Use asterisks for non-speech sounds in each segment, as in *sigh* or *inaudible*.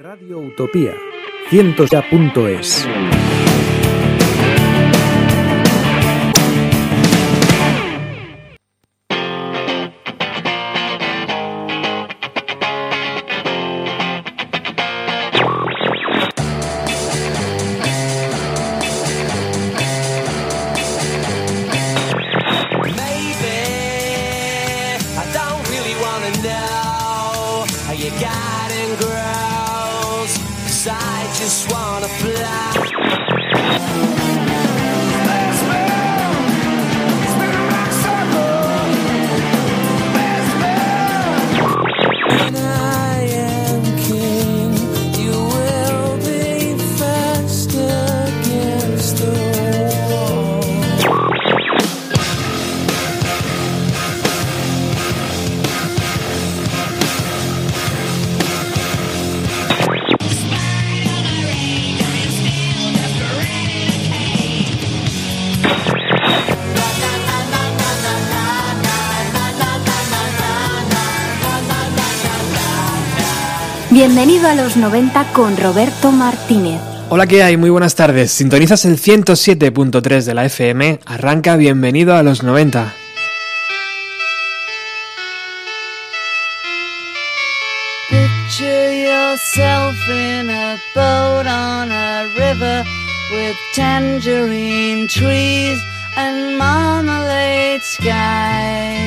Radio Utopía, cientosya.es. Maybe Bienvenido a los 90 con Roberto Martínez. Hola, ¿qué hay? Muy buenas tardes. Sintonizas el 107.3 de la FM. Arranca Bienvenido a los 90. Picture yourself in a boat on a river with tangerine trees and marmalade skies.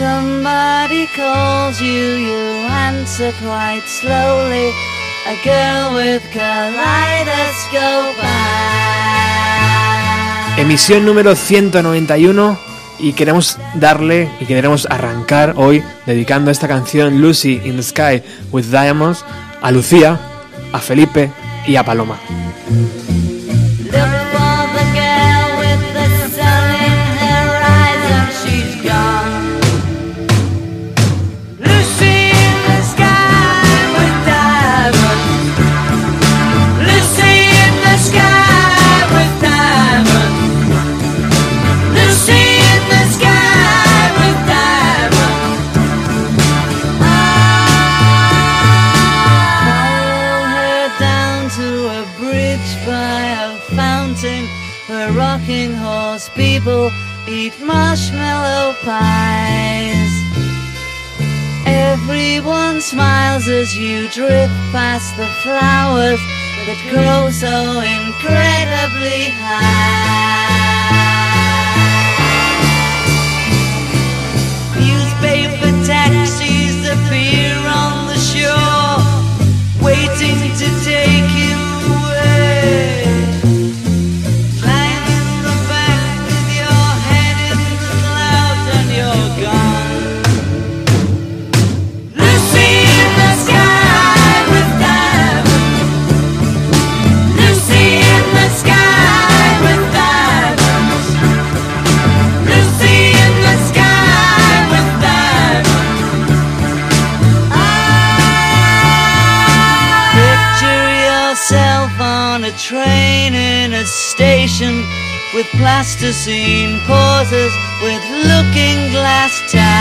Somebody calls you, you answer quite. Emisión número 191 y queremos darle y queremos arrancar hoy dedicando esta canción Lucy in the Sky with Diamonds a Lucía, a Felipe y a Paloma. Everyone smiles as you drift past the flowers that grow so incredibly high. master scene pauses with looking glass tags.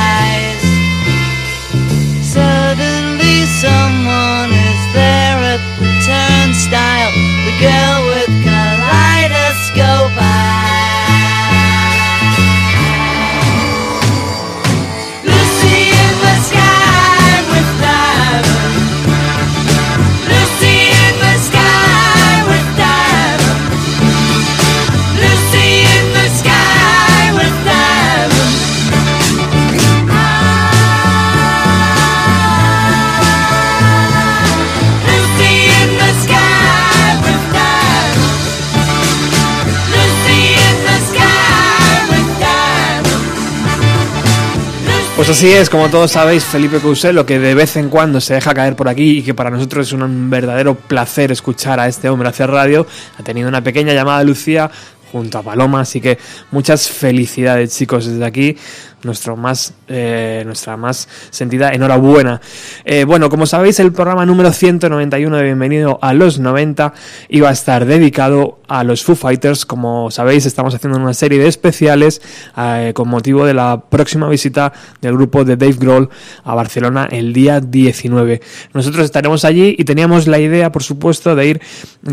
Así es, como todos sabéis, Felipe Couselo, que de vez en cuando se deja caer por aquí y que para nosotros es un verdadero placer escuchar a este hombre hacer radio, ha tenido una pequeña llamada Lucía junto a Paloma, así que muchas felicidades chicos desde aquí, nuestro más, eh, nuestra más sentida enhorabuena. Eh, bueno, como sabéis, el programa número 191 de Bienvenido a los 90 iba a estar dedicado a los Foo Fighters. Como sabéis, estamos haciendo una serie de especiales eh, con motivo de la próxima visita del grupo de Dave Grohl a Barcelona el día 19. Nosotros estaremos allí y teníamos la idea, por supuesto, de ir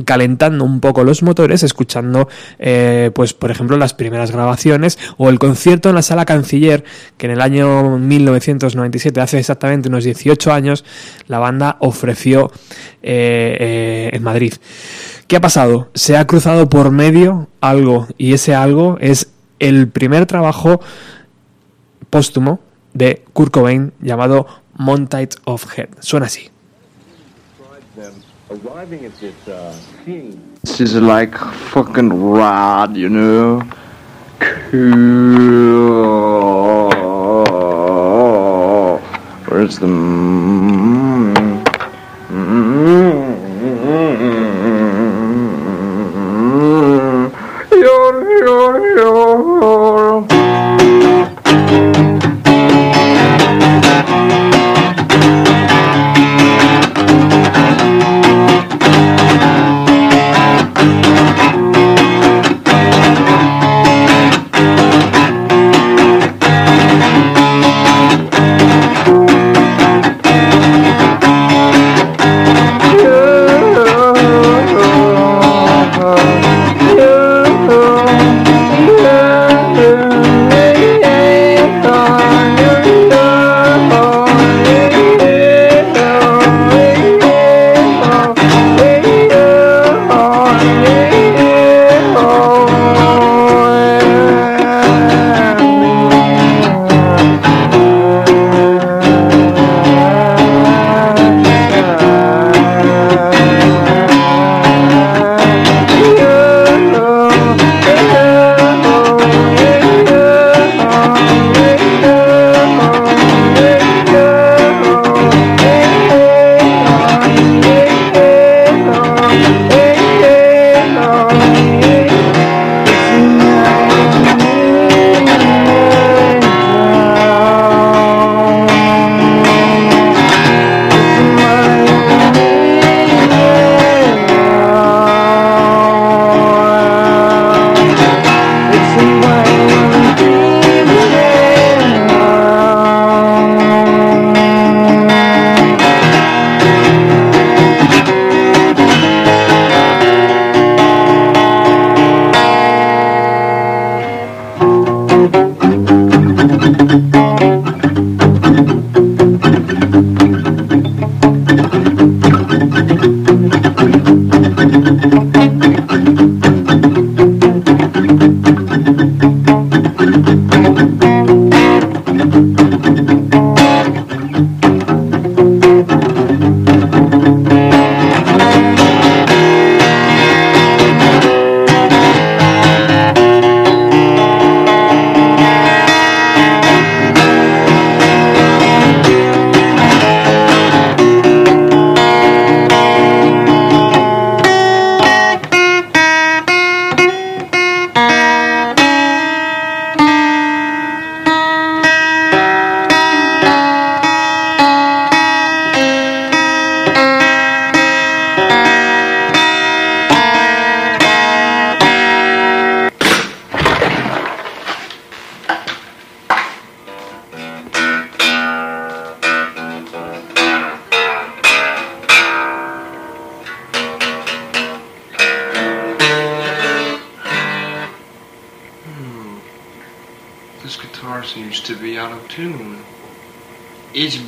calentando un poco los motores, escuchando, pues, por ejemplo, las primeras grabaciones o el concierto en la sala Canciller, que en el año 1997, hace exactamente unos 18 años, la banda ofreció eh, eh, en Madrid. ¿Qué ha pasado? Se ha cruzado por medio algo y ese algo es el primer trabajo póstumo de Kurt Cobain llamado Montage of Head. Suena así. is like fucking rad, you know. Cool. Where's the?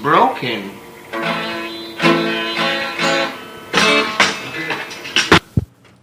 Broken.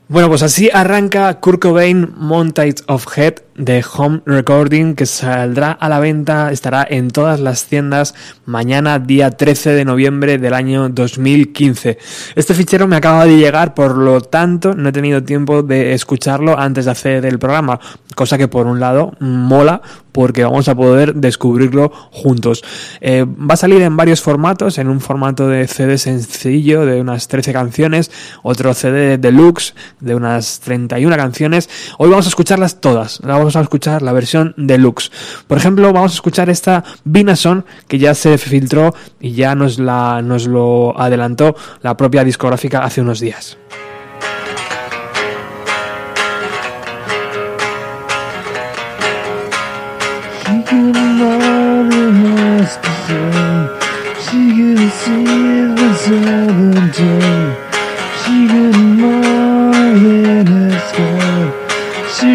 Bueno, pues así arranca Kurt Cobain Montage of Head de Home Recording que saldrá a la venta, estará en todas las tiendas mañana día 13 de noviembre del año 2015. Este fichero me acaba de llegar, por lo tanto no he tenido tiempo de escucharlo antes de hacer el programa, cosa que por un lado mola porque vamos a poder descubrirlo juntos. Eh, va a salir en varios formatos, en un formato de CD sencillo de unas 13 canciones, otro CD deluxe de unas 31 canciones. Hoy vamos a escucharlas todas, a escuchar la versión deluxe. Por ejemplo, vamos a escuchar esta Binason que ya se filtró y ya nos, la, nos lo adelantó la propia discográfica hace unos días.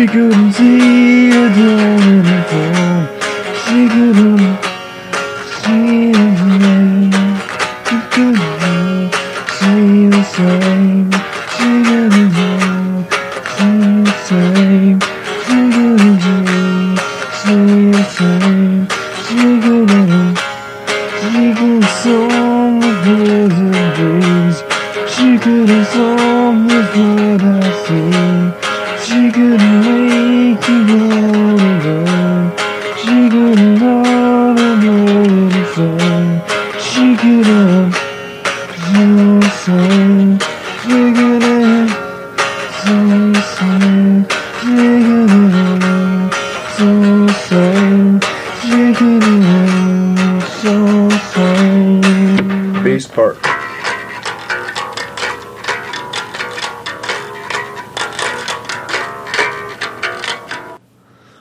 Couldn't see a dawn in the fall. She couldn't see the rain. She couldn't see the same. She couldn't see the same. She couldn't see the same. She couldn't. She could song the breeze. She could have sung with what I see. She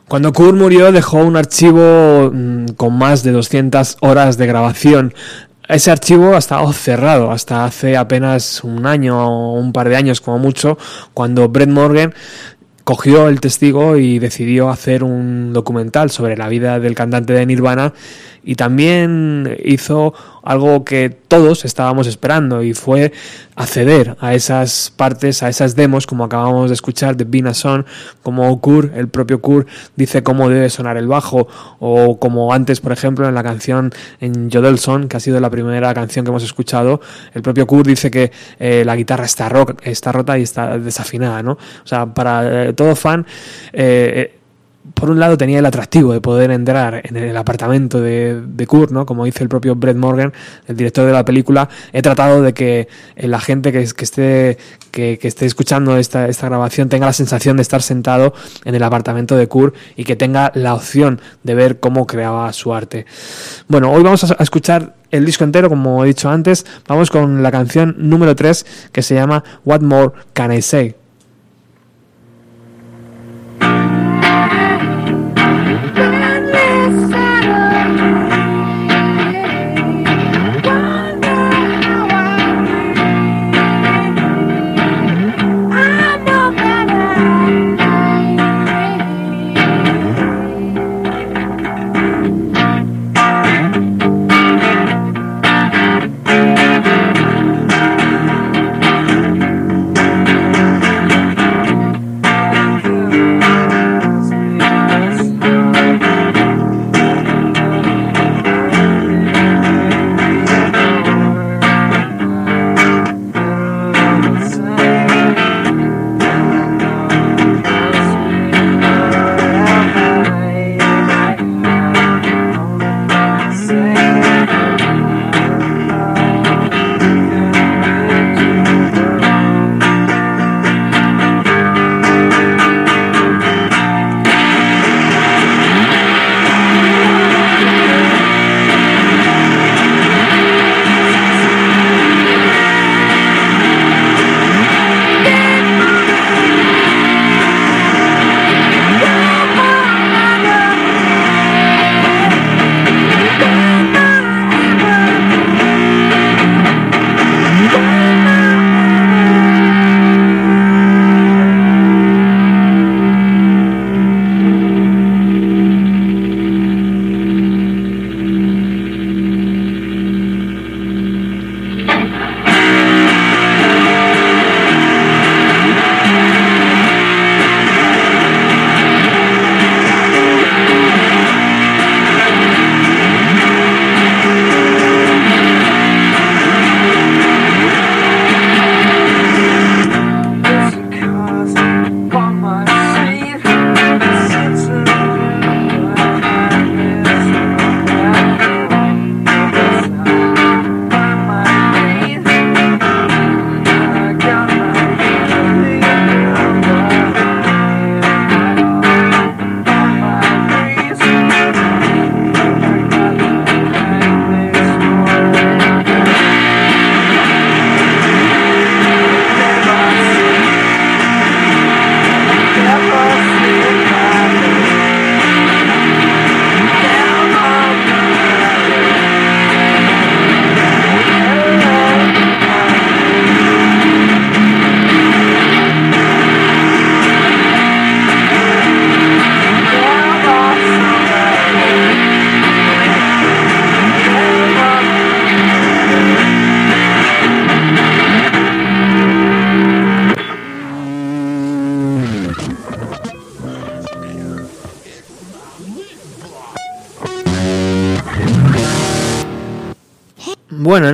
Cuando Kurt murió dejó un archivo mm, con más de 200 horas de grabación. Ese archivo ha estado cerrado hasta hace apenas un año o un par de años como mucho, cuando Brett Morgan cogió el testigo y decidió hacer un documental sobre la vida del cantante de Nirvana y también hizo algo que todos estábamos esperando y fue acceder a esas partes, a esas demos, como acabamos de escuchar de Bina Son, como Kurt, el propio Kurt, dice cómo debe sonar el bajo, o como antes, por ejemplo, en la canción en Jodelson, que ha sido la primera canción que hemos escuchado, el propio Kurt dice que eh, la guitarra está, ro está rota y está desafinada, ¿no? O sea, para eh, todo fan, eh, por un lado tenía el atractivo de poder entrar en el apartamento de, de Kurt, ¿no? Como dice el propio Brett Morgan, el director de la película, he tratado de que la gente que, esté que, esté escuchando esta, esta grabación tenga la sensación de estar sentado en el apartamento de Kurt y que tenga la opción de ver cómo creaba su arte. Bueno, hoy vamos a escuchar el disco entero, como he dicho antes, vamos con la canción número 3 que se llama What More Can I Say?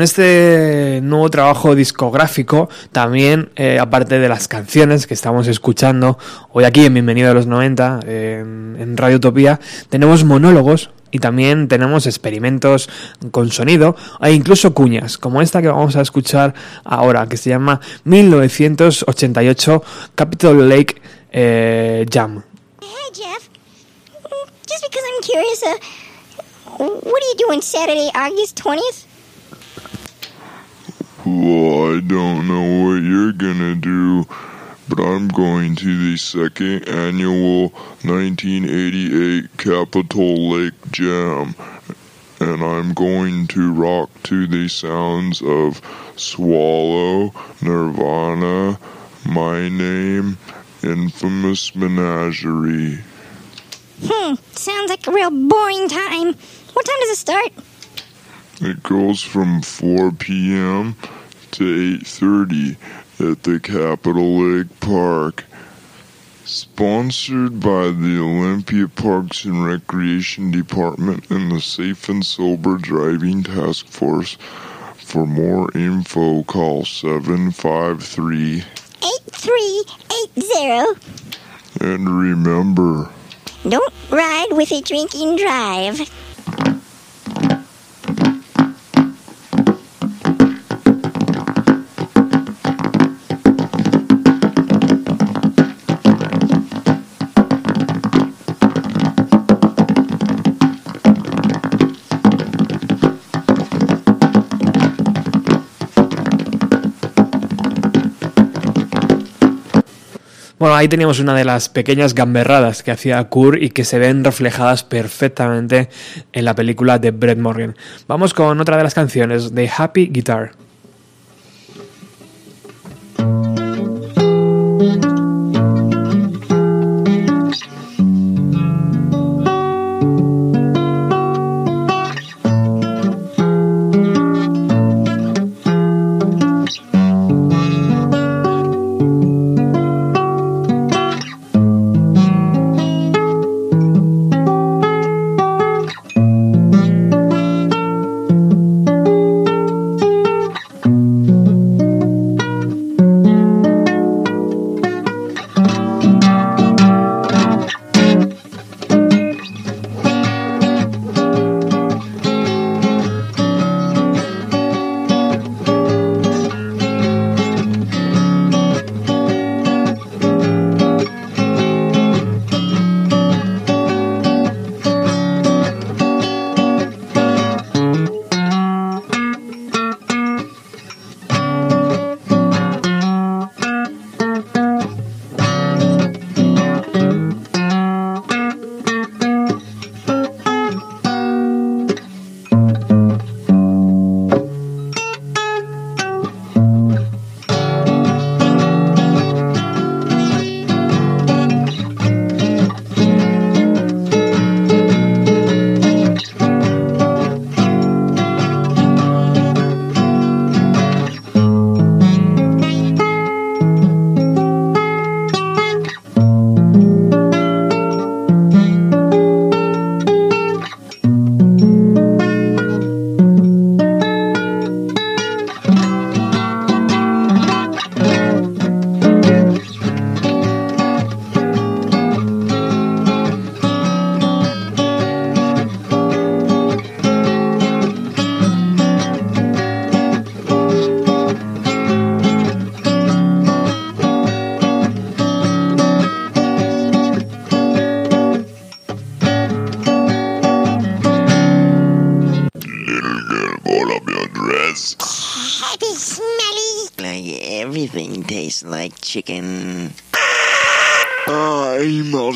Este nuevo trabajo discográfico, también, eh, aparte de las canciones que estamos escuchando hoy aquí en Bienvenido a los 90, en, Radio Utopía, tenemos monólogos y también tenemos experimentos con sonido e incluso cuñas, como esta que vamos a escuchar ahora, que se llama 1988 Capitol Lake eh, Jam. Hey, Jeff. Just because I'm curious, uh, what are you doing August 20th? Well, I don't know what you're gonna do, but I'm going to the second annual 1988 Capitol Lake Jam, and I'm going to rock to the sounds of Swallow, Nirvana, My Name, Infamous Menagerie. Hmm, sounds like a real boring time. What time does it start? It goes from 4 p.m. to 8:30 at the Capitol Lake Park. Sponsored by the Olympia Parks and Recreation Department and the Safe and Sober Driving Task Force. For more info, call 753 8380. and remember. Don't ride with a drinking drive. Bueno, ahí teníamos una de las pequeñas gamberradas que hacía Kurt y que se ven reflejadas perfectamente en la película de Brett Morgan. Vamos con otra de las canciones de Happy Guitar. chicken. I'm of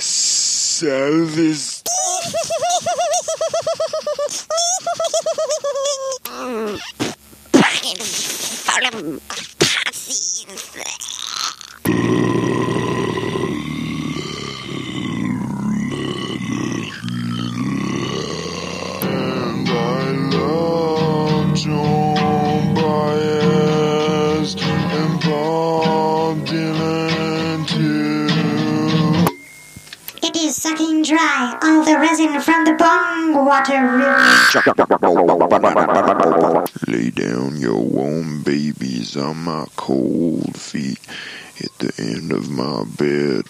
service water. Lay down your warm babies on my cold feet at the end of my bed.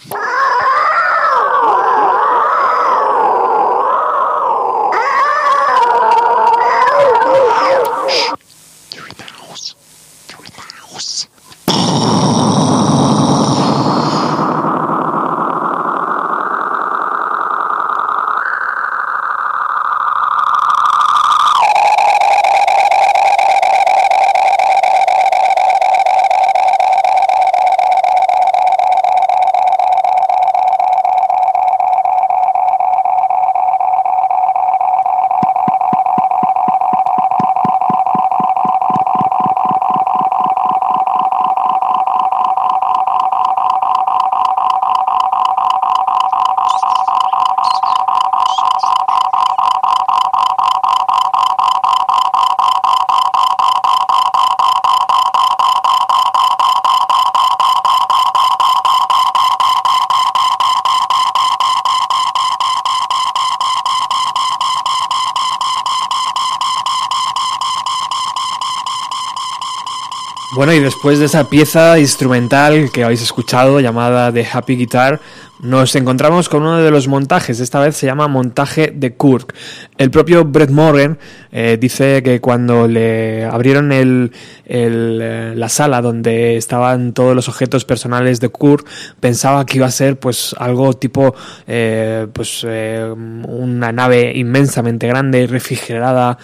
Bueno, y después de esa pieza instrumental que habéis escuchado llamada The Happy Guitar, nos encontramos con uno de los montajes, esta vez se llama montaje de Kirk. El propio Brett Morgan eh, dice que cuando le abrieron el, eh, la sala donde estaban todos los objetos personales de Kirk, pensaba que iba a ser pues algo tipo eh, pues una nave inmensamente grande, refrigerada,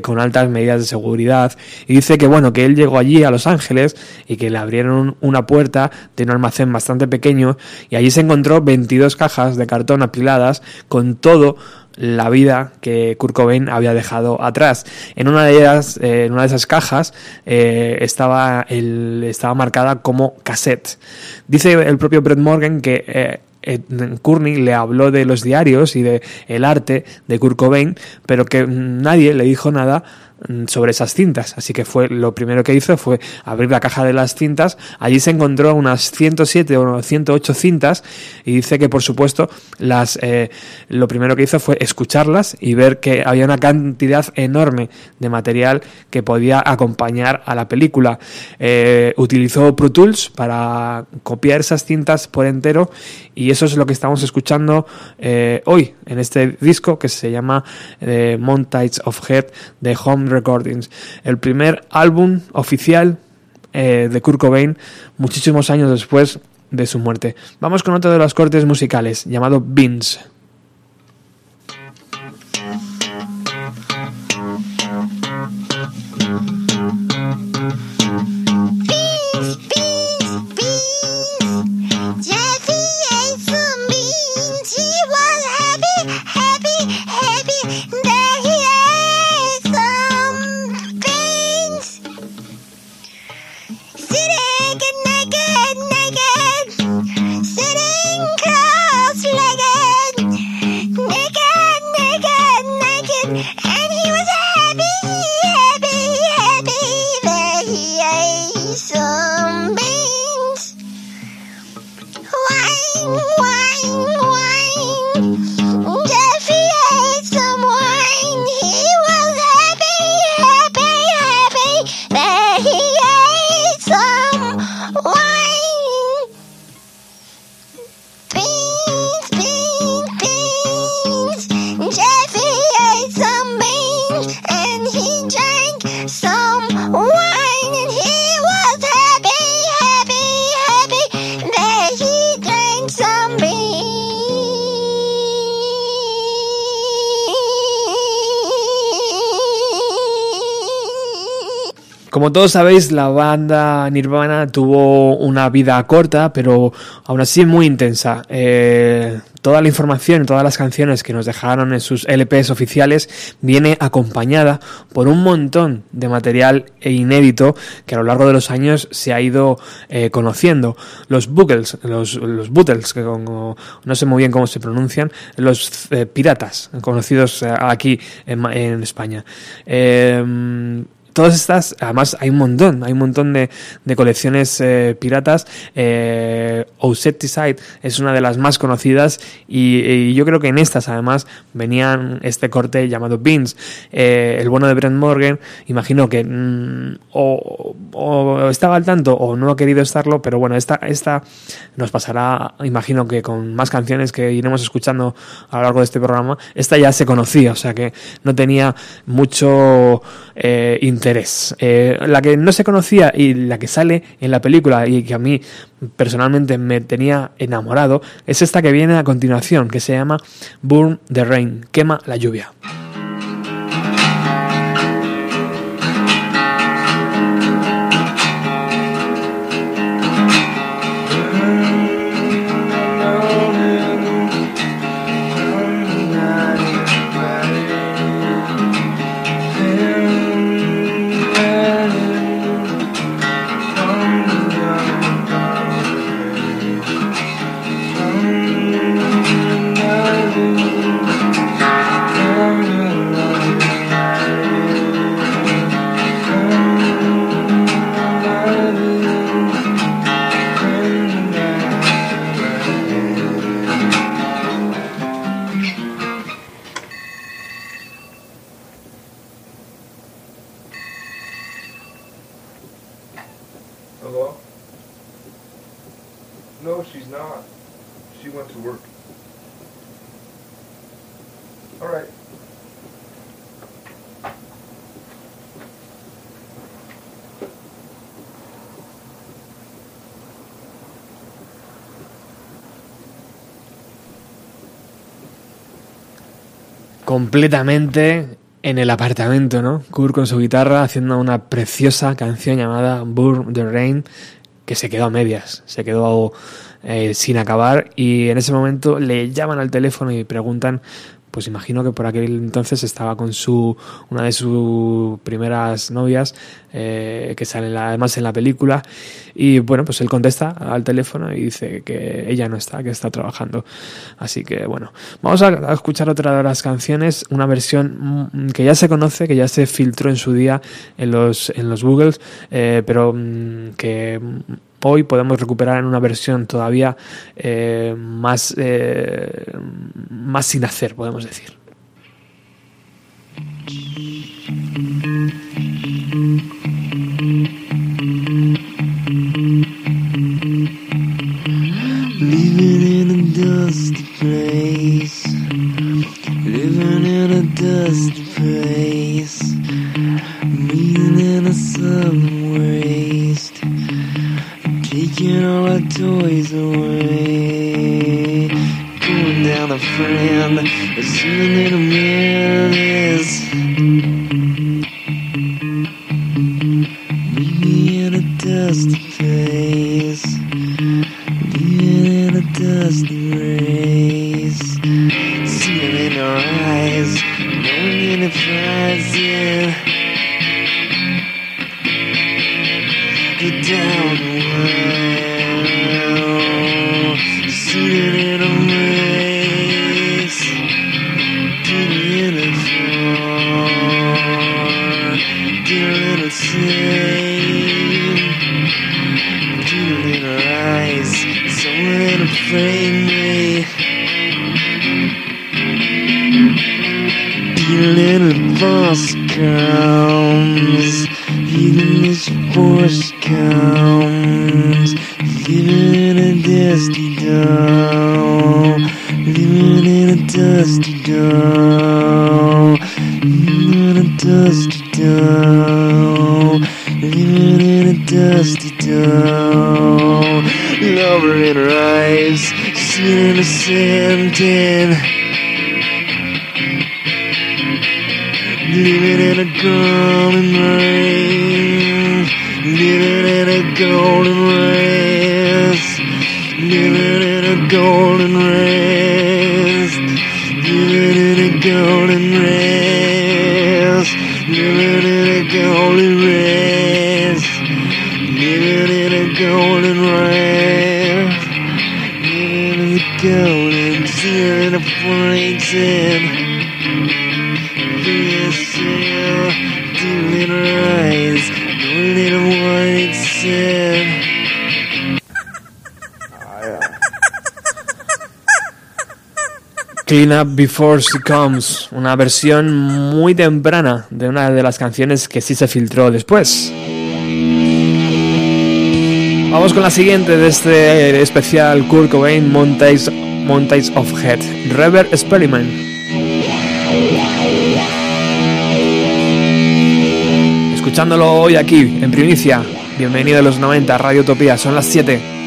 con altas medidas de seguridad. Y dice que bueno, que él llegó allí a Los Ángeles y que le abrieron una puerta de un almacén bastante pequeño y allí se encontró 22 cajas de cartón apiladas con todo la vida que Kurt Cobain había dejado atrás. En una de ellas, eh, en una de esas cajas, eh, estaba, el, estaba marcada como cassette. Dice el propio Brett Morgan que eh, le habló de los diarios y de el arte de Kurt Cobain, pero que nadie le dijo nada sobre esas cintas. Así que fue lo primero que hizo fue abrir la caja de las cintas. Allí se encontró unas 107 o 108 cintas y dice que por supuesto las eh, lo primero que hizo fue escucharlas y ver que había una cantidad enorme de material que podía acompañar a la película. Eh, utilizó Pro Tools para copiar esas cintas por entero y eso es lo que estamos escuchando eh, hoy en este disco que se llama Montage of Head de Home Recordings. El primer álbum oficial eh, de Kurt Cobain muchísimos años después de su muerte. Vamos con otro de los cortes musicales llamado Beans. Como todos sabéis, la banda Nirvana tuvo una vida corta, pero aún así muy intensa. Eh, toda la información todas las canciones que nos dejaron en sus LPs oficiales viene acompañada por un montón de material inédito que a lo largo de los años se ha ido eh, conociendo. Los Buggles, los, los Beatles, que no sé muy bien cómo se pronuncian, los eh, piratas, conocidos aquí en, España. Todas estas, además hay un montón, hay un montón de, de colecciones eh, piratas. Eh, Ouseticide es una de las más conocidas y, yo creo que en estas además venían este corte llamado Beans. Eh, el bueno de Brent Morgan, imagino que mm, o, estaba al tanto o no ha querido estarlo, pero bueno, esta, esta nos pasará, imagino que con más canciones que iremos escuchando a lo largo de este programa, esta ya se conocía, o sea que no tenía mucho eh, interés. Eh, la que no se conocía y la que sale en la película y que a mí personalmente me tenía enamorado es esta que viene a continuación, que se llama Burn the Rain, quema la lluvia. Completamente en el apartamento, ¿no? Kurt con su guitarra haciendo una preciosa canción llamada Burn the Rain que se quedó a medias, se quedó eh, sin acabar y en ese momento le llaman al teléfono y preguntan pues imagino que por aquel entonces estaba con su una de sus primeras novias eh, que sale la- además en la película y bueno pues él contesta al teléfono y dice que ella no está que está trabajando. Así que bueno vamos a, a escuchar otra de las canciones una versión mm, que ya se conoce que ya se filtró en su día en los en los Googles eh, pero mm, que mm, hoy podemos recuperar en una versión todavía eh, más eh, más sin hacer podemos decir. In a toys away. Going down a friend. A man is. Up Before She Comes, una versión muy temprana de una de las canciones que sí se filtró después. Vamos con la siguiente de este especial Kurt Cobain Montage, Montage of Head, Rever Experiment. Escuchándolo hoy aquí, en primicia. Bienvenido a los 90, Radio Utopía, son las 7.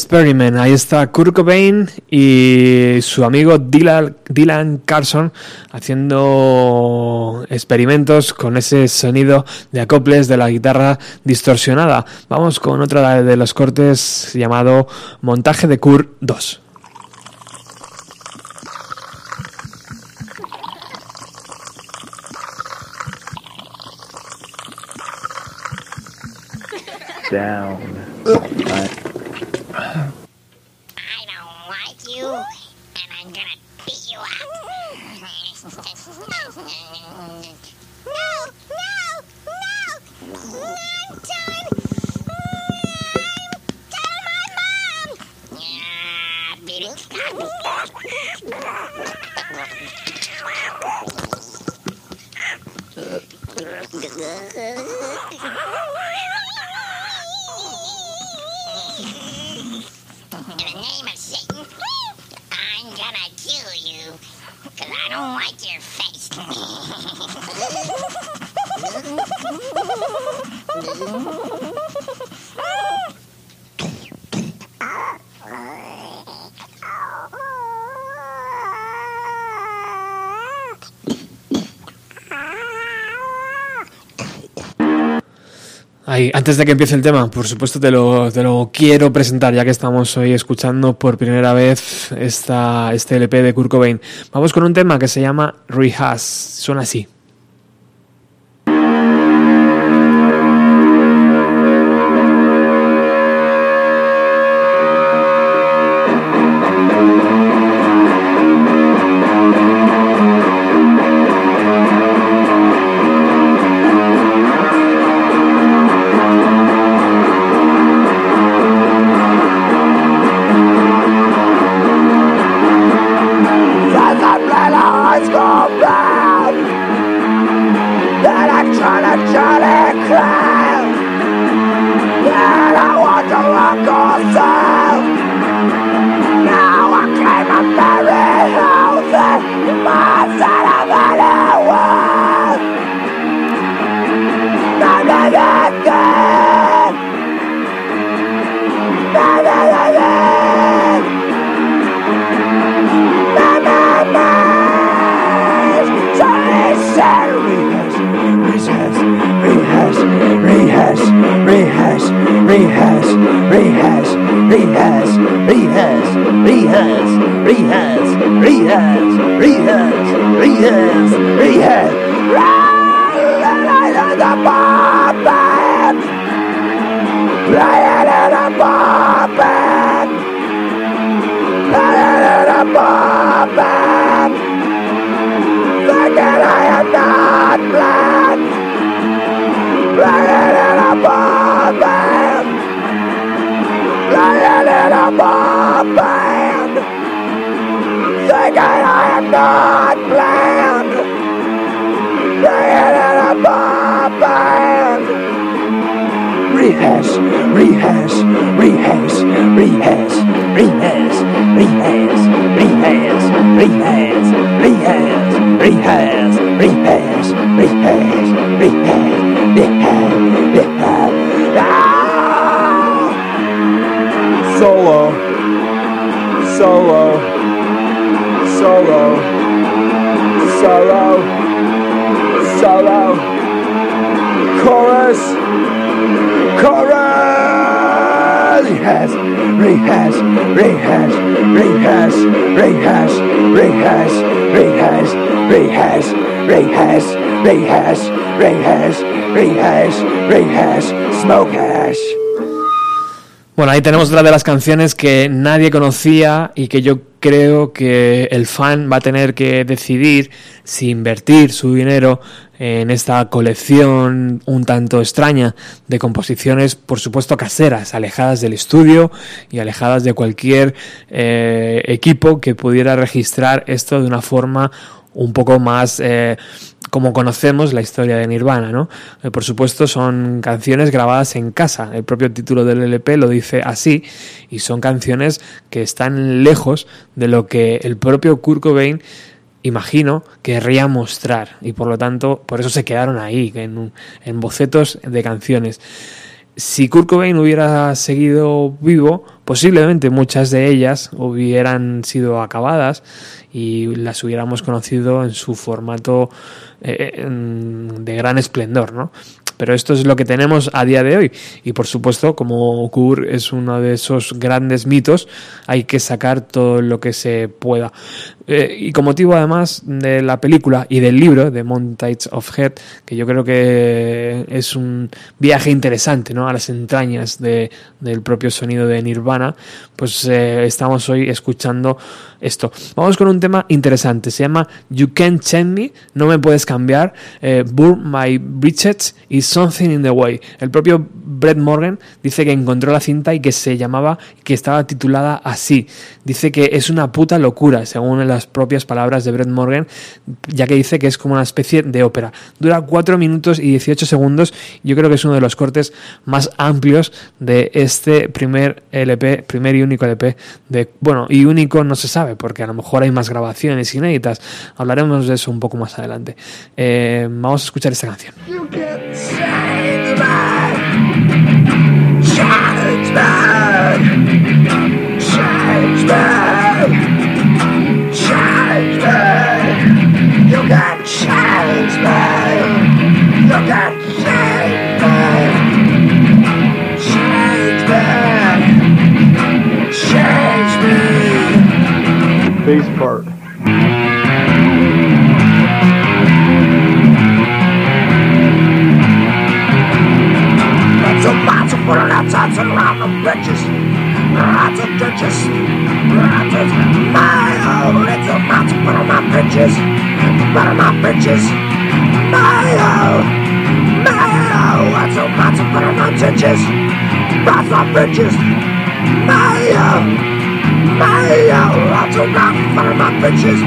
Experiment. Ahí está Kurt Cobain y su amigo Dylan, Dylan Carson haciendo experimentos con ese sonido de acoples de la guitarra distorsionada. Vamos con otra de los cortes llamado Montaje de Kurt 2. Down. I don't like you, and I'm gonna beat you up. No, no, no! I'm done! I'm telling my mom! Yeah, baby. In the name of Satan, I'm gonna kill you. Cause I don't like your face. Antes de que empiece el tema, por supuesto te lo, te lo quiero presentar, ya que estamos hoy escuchando por primera vez esta, este LP de Kurt Cobain. Vamos con un tema que se llama Rehash, suena así. Lion in a muffin. Lion in a muffin. Thinking I am not blind. Lion in a muffin. Lion in a muffin. Thinking I am not blind. Lion in a muffin. Rehash, rehash, rehash, rehash, rehash, rehash, rehash, rehash, rehash, rehash, rehash, rehash, rehash, rehash, rehash. Ah! Solo. Solo. Solo. Solo. Solo. Chorus. Bueno, ahí tenemos otra de las canciones que nadie conocía y que yo creo que el fan va a tener que decidir si invertir su dinero en esta colección un tanto extraña de composiciones, por supuesto caseras, alejadas del estudio y alejadas de cualquier eh, equipo que pudiera registrar esto de una forma un poco más eh, como conocemos la historia de Nirvana, ¿no? Eh, por supuesto son canciones grabadas en casa, el propio título del LP lo dice así, y son canciones que están lejos de lo que el propio Kurt Cobain imagino querría mostrar y por lo tanto por eso se quedaron ahí en, bocetos de canciones si Kurt Cobain hubiera seguido vivo, posiblemente muchas de ellas hubieran sido acabadas y las hubiéramos conocido en su formato eh, de gran esplendor, ¿no? Pero esto es lo que tenemos a día de hoy. Y por supuesto, como Kurt es uno de esos grandes mitos, hay que sacar todo lo que se pueda. Eh, y con motivo además de la película y del libro de Montage of Head, que yo creo que es un viaje interesante ¿no? a las entrañas de- del propio sonido de Nirvana, pues eh, estamos hoy escuchando esto. Vamos con un tema interesante, se llama You Can't Change Me, No Me Puedes Cambiar, eh, Burn My Bridges y Something in the Way. El propio Brett Morgan dice que encontró la cinta y que se llamaba, que estaba titulada así. Dice que es una puta locura, según las propias palabras de Brett Morgan, ya que dice que es como una especie de ópera. Dura 4 minutos y 18 segundos. Yo creo que es uno de los cortes más amplios de este primer LP, primer y único LP de, bueno, y único no se sabe, porque a lo mejor hay más grabaciones inéditas. Hablaremos de eso un poco más adelante. Eh, vamos a escuchar esta canción. Me. You can change me, you can change me, change me, change me. Bass part. Lots of lots of putting out tops and around the bridges. Rotten of rotten. my own, it's a mat, but I'm bitches, but I'm not bitches, my own, my own, it's a mat, but I'm not ditches, but I'm bitches, my own, my own, it's a mat, but I'm bitches,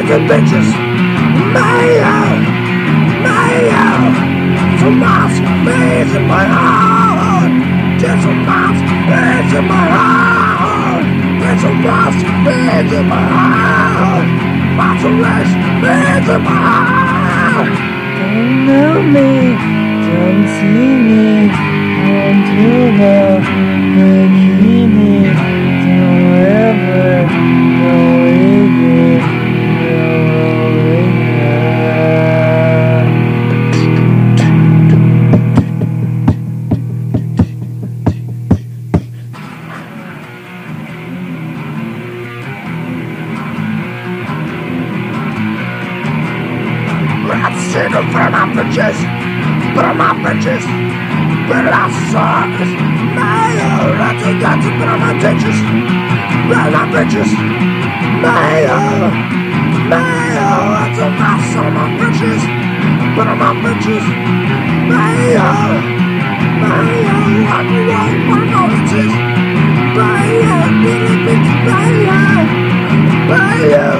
it's a bitches, my own, my own, it's a mat, it's my own pencil puffs, beats in my heart. Pencil puffs, beats in my heart. Monsterless, beats in my heart. Don't know me, don't see me, don't you don't hear me, don't ever, don't my bitches But I suck Mayor, I think I took it on my ditches But my bitches my Mayor, I took my son my bitches But my bitches my Mayor, I grew my with minorities Mayor, my Billy, Mayor Mayor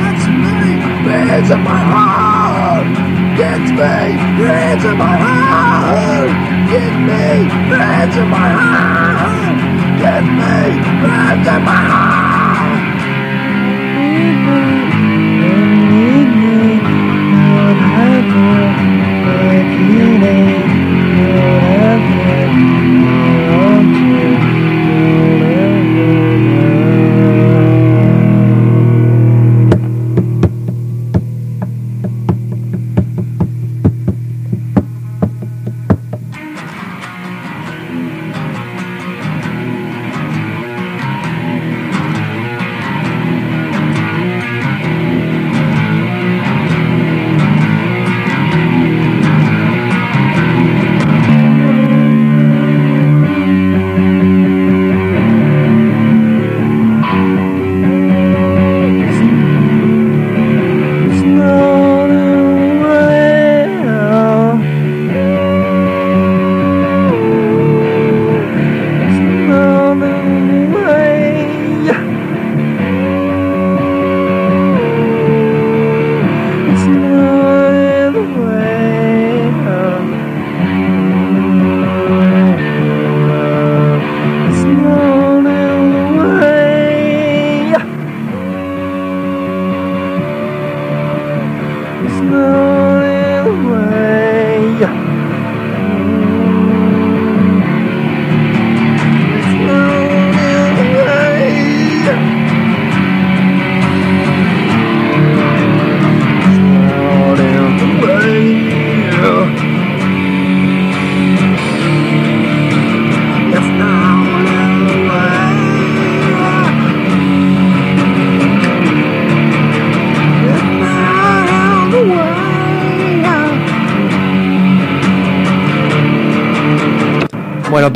That's many bears in my heart Gets me, bands in my heart. Get me, bands in my heart. Get me, bands in my heart.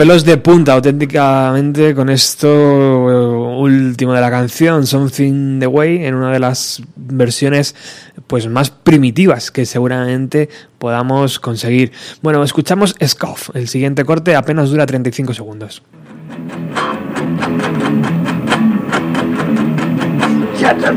Pelos de punta auténticamente con esto eh, último de la canción, Something the Way, en una de las versiones pues más primitivas que seguramente podamos conseguir. Bueno, escuchamos Scoff. El siguiente corte apenas dura 35 segundos. Get them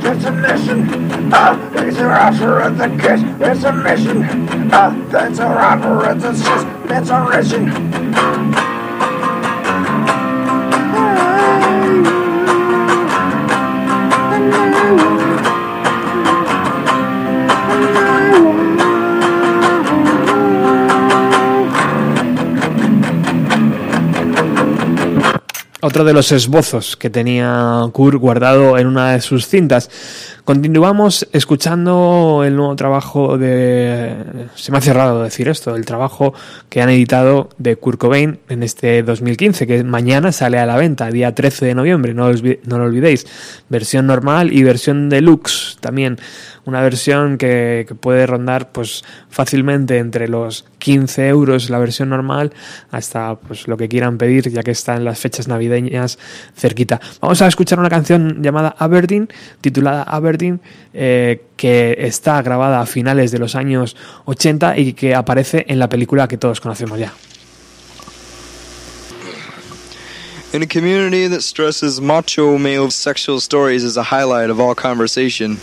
sister information, this is session. Ah, this is offer I can kiss, this a mission. Ah, this is offer of the kiss, it's a mission. Ah, that's a offer of the sis, that's a mission. Otro de los esbozos que tenía Kurt guardado en una de sus cintas. Continuamos escuchando el nuevo trabajo de... Se me ha cerrado decir esto, el trabajo que han editado de Kurt Cobain en este 2015, que mañana sale a la venta, día 13 de noviembre, no, os, no lo olvidéis. Versión normal y versión deluxe también. Una versión que, puede rondar pues fácilmente entre los 15 euros la versión normal hasta pues lo que quieran pedir ya que están las fechas navideñas cerquita. Vamos a escuchar una canción llamada Aberdeen, titulada Aberdeen, eh, que está grabada a finales de los años 80 y que aparece en la película que todos conocemos ya. In a community that stresses macho male sexual stories as a highlight of all conversation,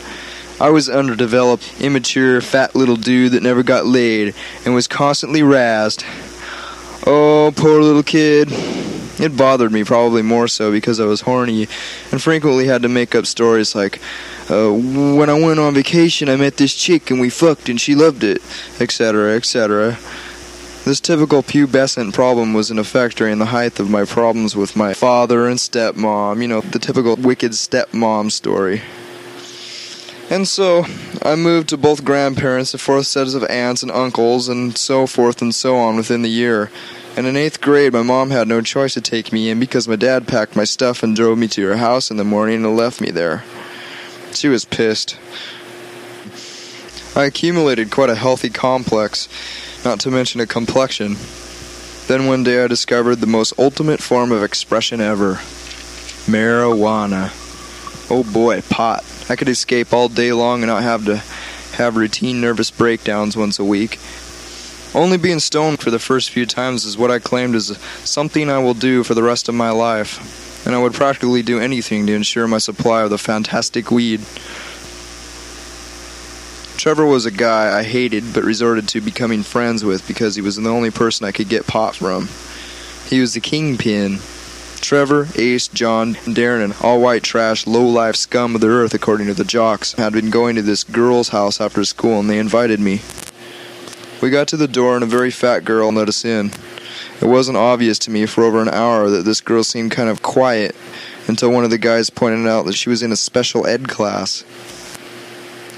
I was underdeveloped, immature, fat little dude that never got laid and was constantly razzed. Oh, poor little kid. It bothered me probably more so because I was horny and frequently had to make up stories like, uh, when I went on vacation, I met this chick and we fucked and she loved it, etc., etc. This typical pubescent problem was in effect during the height of my problems with my father and stepmom, you know, the typical wicked stepmom story. And so, I moved to both grandparents, the fourth sets of aunts and uncles, and so forth and so on within the year. And in eighth grade, my mom had no choice to take me in because my dad packed my stuff and drove me to her house in the morning and left me there. She was pissed. I accumulated quite a healthy complex, not to mention a complexion. Then one day I discovered the most ultimate form of expression ever marijuana. Oh boy, pot. I could escape all day long and not have to have routine nervous breakdowns once a week. Only being stoned for the first few times is what I claimed is something I will do for the rest of my life, and I would practically do anything to ensure my supply of the fantastic weed. Trevor was a guy I hated but resorted to becoming friends with because he was the only person I could get pot from. He was the kingpin. Trevor, Ace, John, Darren, and all white trash, low life scum of the earth, according to the jocks, had been going to this girl's house after school and they invited me. We got to the door and a very fat girl let us in. It wasn't obvious to me for over an hour that this girl seemed kind of quiet until one of the guys pointed out that she was in a special ed class.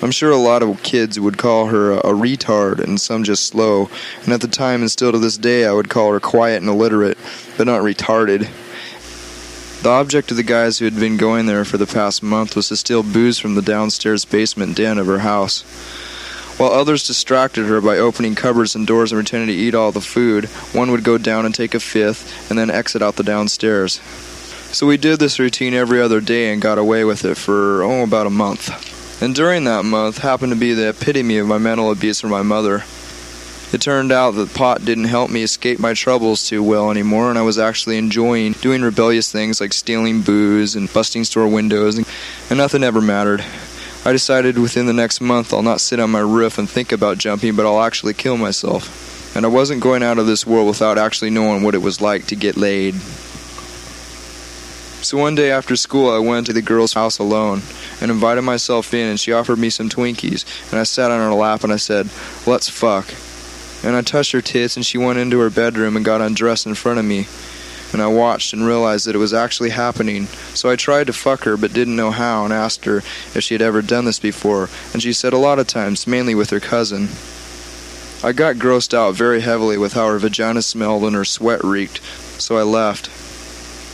I'm sure a lot of kids would call her a, a retard and some just slow, and at the time and still to this day I would call her quiet and illiterate, but not retarded. The object of the guys who had been going there for the past month was to steal booze from the downstairs basement den of her house. While others distracted her by opening cupboards and doors and pretending to eat all the food, one would go down and take a fifth and then exit out the downstairs. So we did this routine every other day and got away with it for, oh, about a month. And during that month happened to be the epitome of my mental abuse from my mother. It turned out that pot didn't help me escape my troubles too well anymore, and I was actually enjoying doing rebellious things like stealing booze and busting store windows, and, and nothing ever mattered. I decided within the next month I'll not sit on my roof and think about jumping, but I'll actually kill myself. And I wasn't going out of this world without actually knowing what it was like to get laid. So one day after school, I went to the girl's house alone and invited myself in, and she offered me some Twinkies. And I sat on her lap and I said, Let's fuck. And I touched her tits, and she went into her bedroom and got undressed in front of me. And I watched and realized that it was actually happening. So I tried to fuck her but didn't know how and asked her if she had ever done this before. And she said a lot of times, mainly with her cousin. I got grossed out very heavily with how her vagina smelled and her sweat reeked, so I left.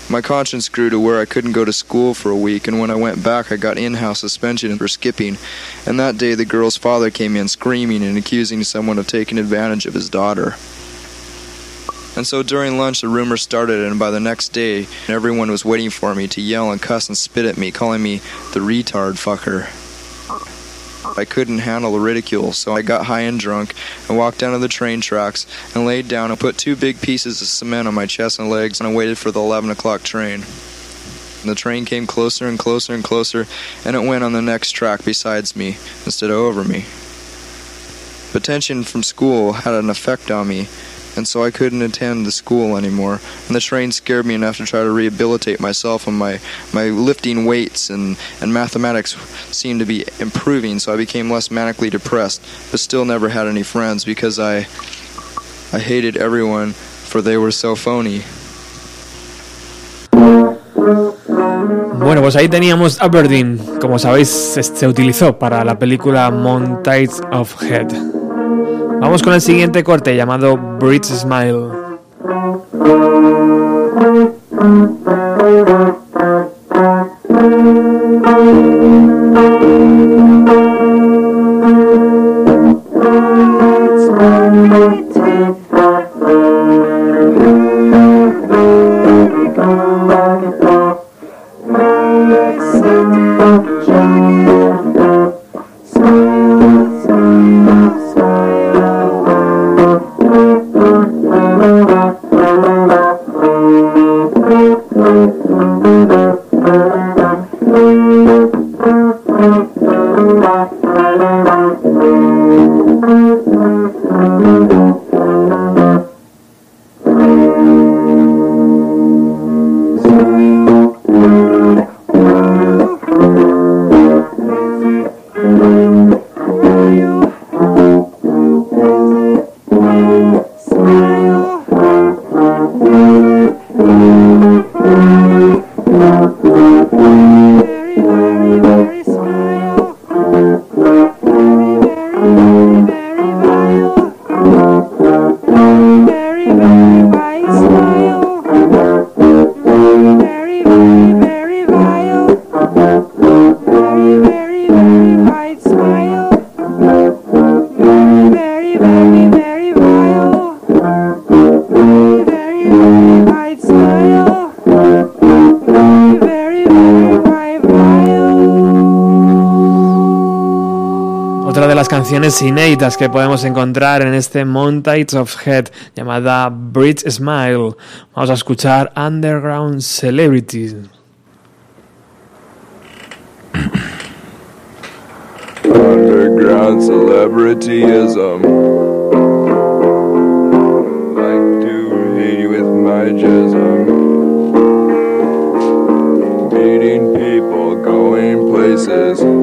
My conscience grew to where I couldn't go to school for a week, and when I went back, I got in house suspension for skipping. And that day, the girl's father came in screaming and accusing someone of taking advantage of his daughter. And so during lunch, the rumor started, and by the next day, everyone was waiting for me to yell and cuss and spit at me, calling me the retard fucker. I couldn't handle the ridicule, so I got high and drunk and walked down to the train tracks and laid down and put two big pieces of cement on my chest and legs, and I waited for the 11 o'clock train. And the train came closer and closer and closer, and it went on the next track besides me instead of over me. But tension from school had an effect on me, and so I couldn't attend the school anymore. And the train scared me enough to try to rehabilitate myself, and my, my lifting weights and, and mathematics seemed to be improving, so I became less manically depressed, but still never had any friends because I, I hated everyone, for they were so phony. Bueno, pues ahí teníamos Aberdeen, como sabéis, se, utilizó para la película Montage of Head. Vamos con el siguiente corte llamado Bridge Smile. Canciones inéditas que podemos encontrar en este Montage of Head llamada Bridge Smile. Vamos a escuchar Underground Celebrities. Underground celebrityism. Like to hate you with my jism. Meeting people, going places.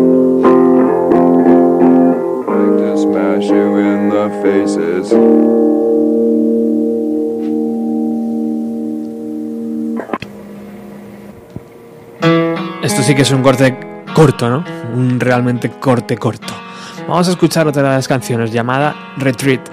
Esto sí que es un corte corto, ¿no? Un realmente corte corto. Vamos a escuchar otra de las canciones llamada Retreat.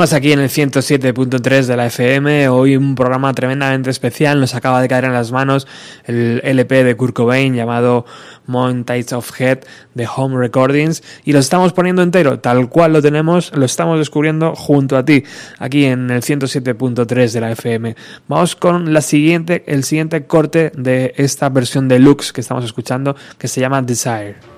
Continúas aquí en el 107.3 de la FM. Hoy un programa tremendamente especial. Nos acaba de caer en las manos el LP de Kurt Cobain llamado Montage of Head de Home Recordings y lo estamos poniendo entero, tal cual lo tenemos, lo estamos descubriendo junto a ti, aquí en el 107.3 de la FM. Vamos con la siguiente, el siguiente corte de esta versión deluxe que estamos escuchando, que se llama Desire.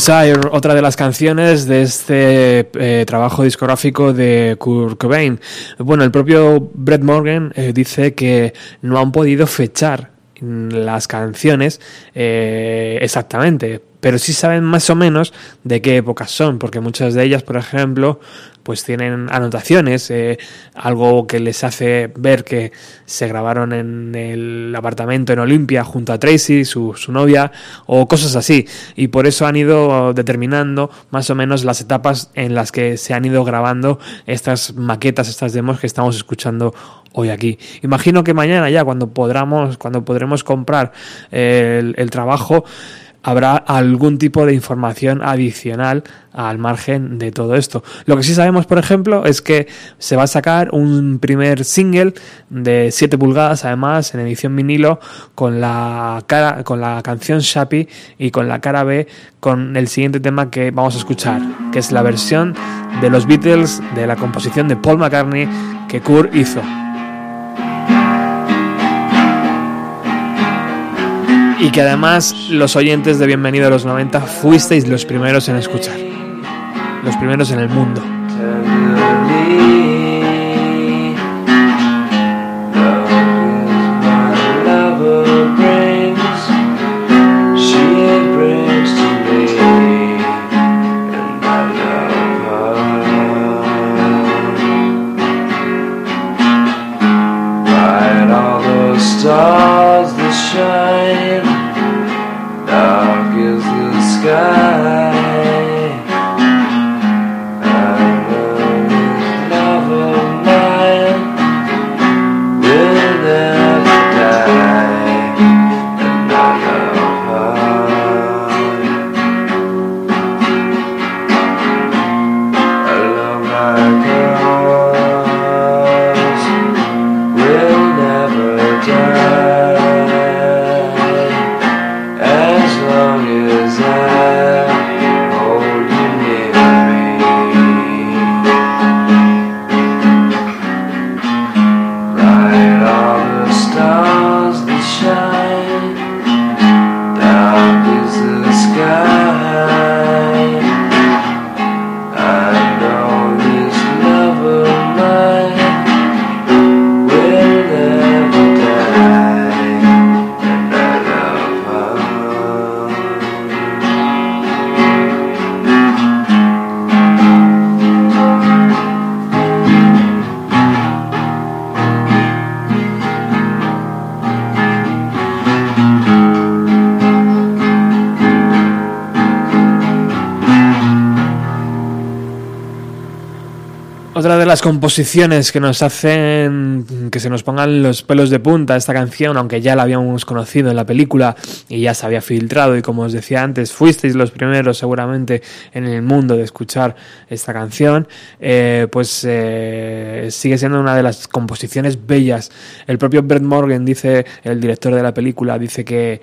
Desire, otra de las canciones de este eh, trabajo discográfico de Kurt Cobain. Bueno, el propio Brett Morgan eh, dice que no han podido fechar las canciones eh, exactamente, pero sí saben más o menos de qué épocas son, porque muchas de ellas, por ejemplo, pues tienen anotaciones, eh, algo que les hace ver que se grabaron en el apartamento en Olimpia junto a Tracy, su, su novia, o cosas así. Y por eso han ido determinando más o menos las etapas en las que se han ido grabando estas maquetas, estas demos que estamos escuchando hoy aquí. Imagino que mañana ya, cuando podamos, cuando podremos comprar el, el trabajo, habrá algún tipo de información adicional al margen de todo esto. Lo que sí sabemos, por ejemplo, es que se va a sacar un primer single de 7 pulgadas, además, en edición vinilo, con la cara, con la canción Shappy y con la cara B con el siguiente tema que vamos a escuchar, que es la versión de los Beatles de la composición de Paul McCartney que Kurt hizo. Y que además los oyentes de Bienvenido a los 90 fuisteis los primeros en escuchar, los primeros en el mundo. Composiciones que nos hacen que se nos pongan los pelos de punta esta canción, aunque ya la habíamos conocido en la película y ya se había filtrado y como os decía antes, fuisteis los primeros seguramente en el mundo de escuchar esta canción, eh, pues eh, sigue siendo una de las composiciones bellas. El propio Brett Morgan dice, el director de la película, dice que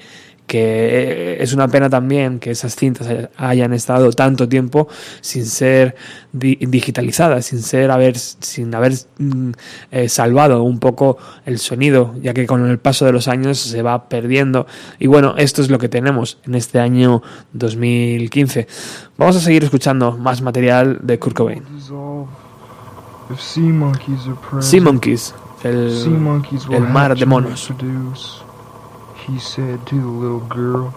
que es una pena también que esas cintas hayan estado tanto tiempo sin ser di digitalizadas, sin ser haber sin haber mm, eh, salvado un poco el sonido, ya que con el paso de los años se va perdiendo. Y bueno, esto es lo que tenemos en este año 2015. Vamos a seguir escuchando más material de Kurt Cobain. Sea monkeys el, el mar de monos. He said to the little girl,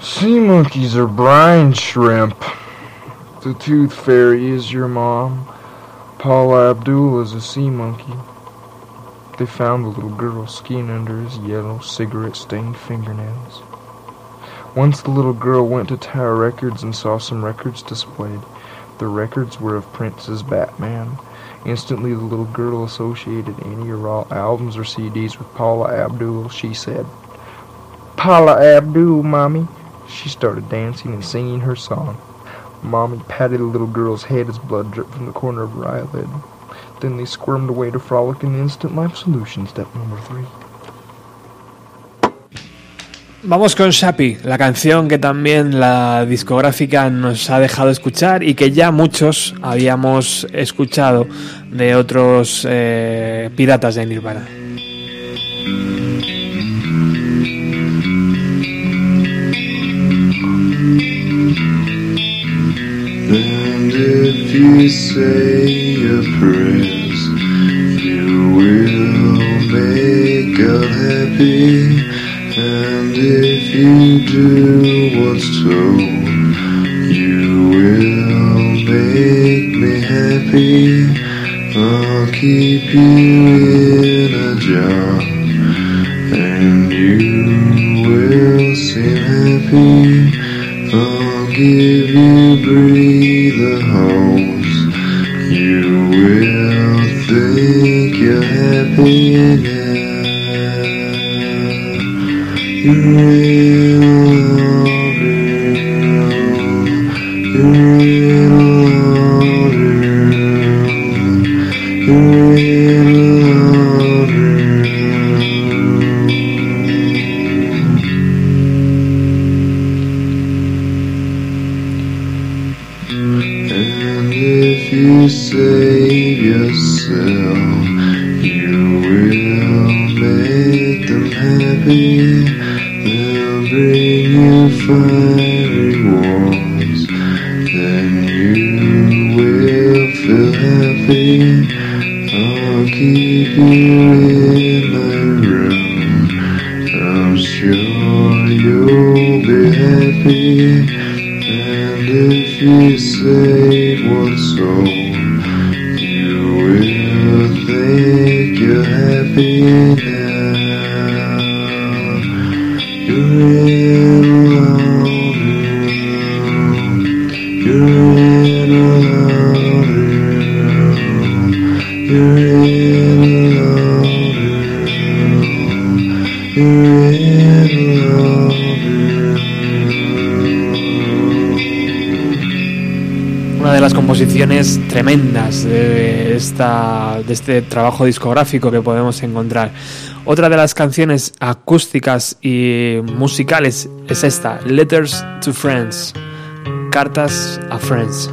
Sea monkeys are brine shrimp. The tooth fairy is your mom. Paula Abdul is a sea monkey. They found the little girl's skin under his yellow cigarette stained fingernails. Once the little girl went to Tower Records and saw some records displayed. The records were of Prince's Batman. Instantly, the little girl associated any or all albums or CDs with Paula Abdul. She said, Paula Abdul, Mommy. She started dancing and singing her song. Mommy patted the little girl's head as blood dripped from the corner of her eyelid. Then they squirmed away to frolic in the Instant Life Solution, step number three. Vamos con Shapi, la canción que también la discográfica nos ha dejado escuchar y que ya muchos habíamos escuchado de otros eh, piratas de Nirvana. And if you do what's told, you will make me happy. I'll keep you in a jar, and you will seem happy. I'll give you breather holes. You will think you're happy You tremendas de, esta, de este trabajo discográfico que podemos encontrar. Otra de las canciones acústicas y musicales es esta, Letters to Friends, Cartas a Friends.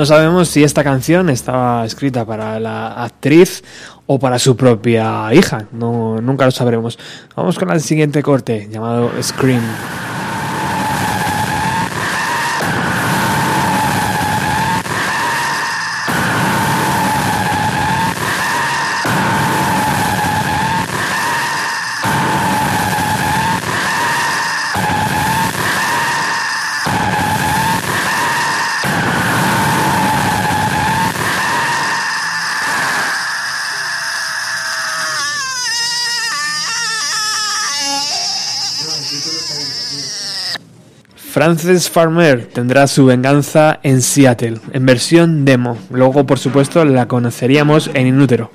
No sabemos si esta canción estaba escrita para la actriz o para su propia hija. No, nunca lo sabremos. Vamos con el siguiente corte llamado Scream. Farmer tendrá su venganza en Seattle, en versión demo. Luego, por supuesto, la conoceríamos en Inútero.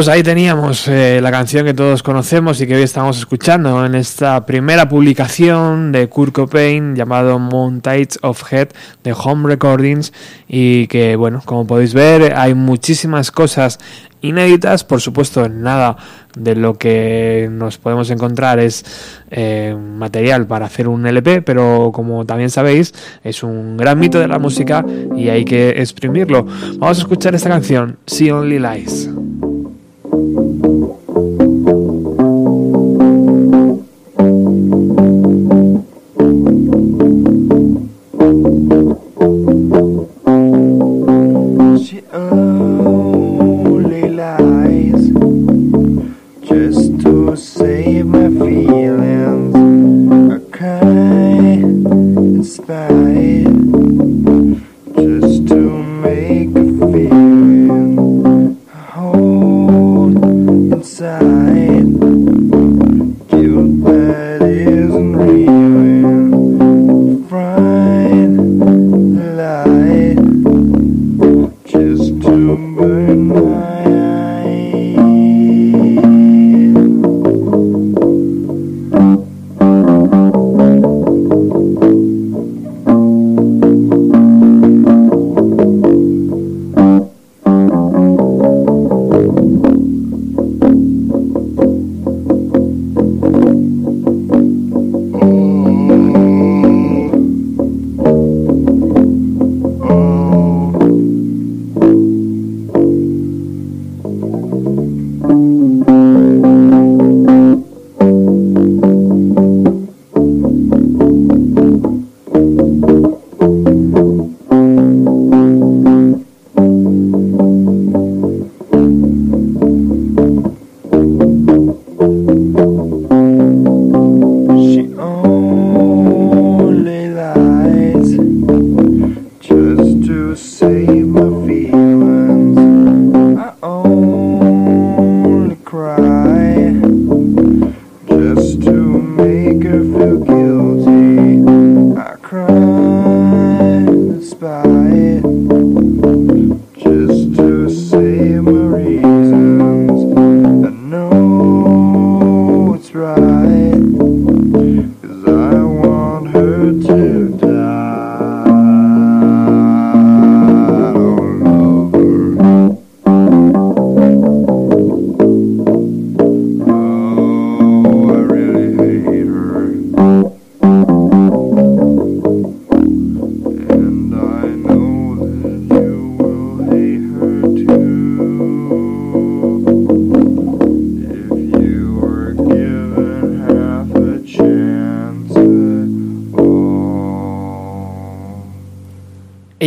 Pues ahí teníamos eh, la canción que todos conocemos y que hoy estamos escuchando en esta primera publicación de Kurt Cobain llamado Montage of Head de Home Recordings y que, bueno, como podéis ver, hay muchísimas cosas inéditas, por supuesto, nada de lo que nos podemos encontrar es eh, material para hacer un LP, pero como también sabéis, es un gran mito de la música y hay que exprimirlo. Vamos a escuchar esta canción, See Only Lies.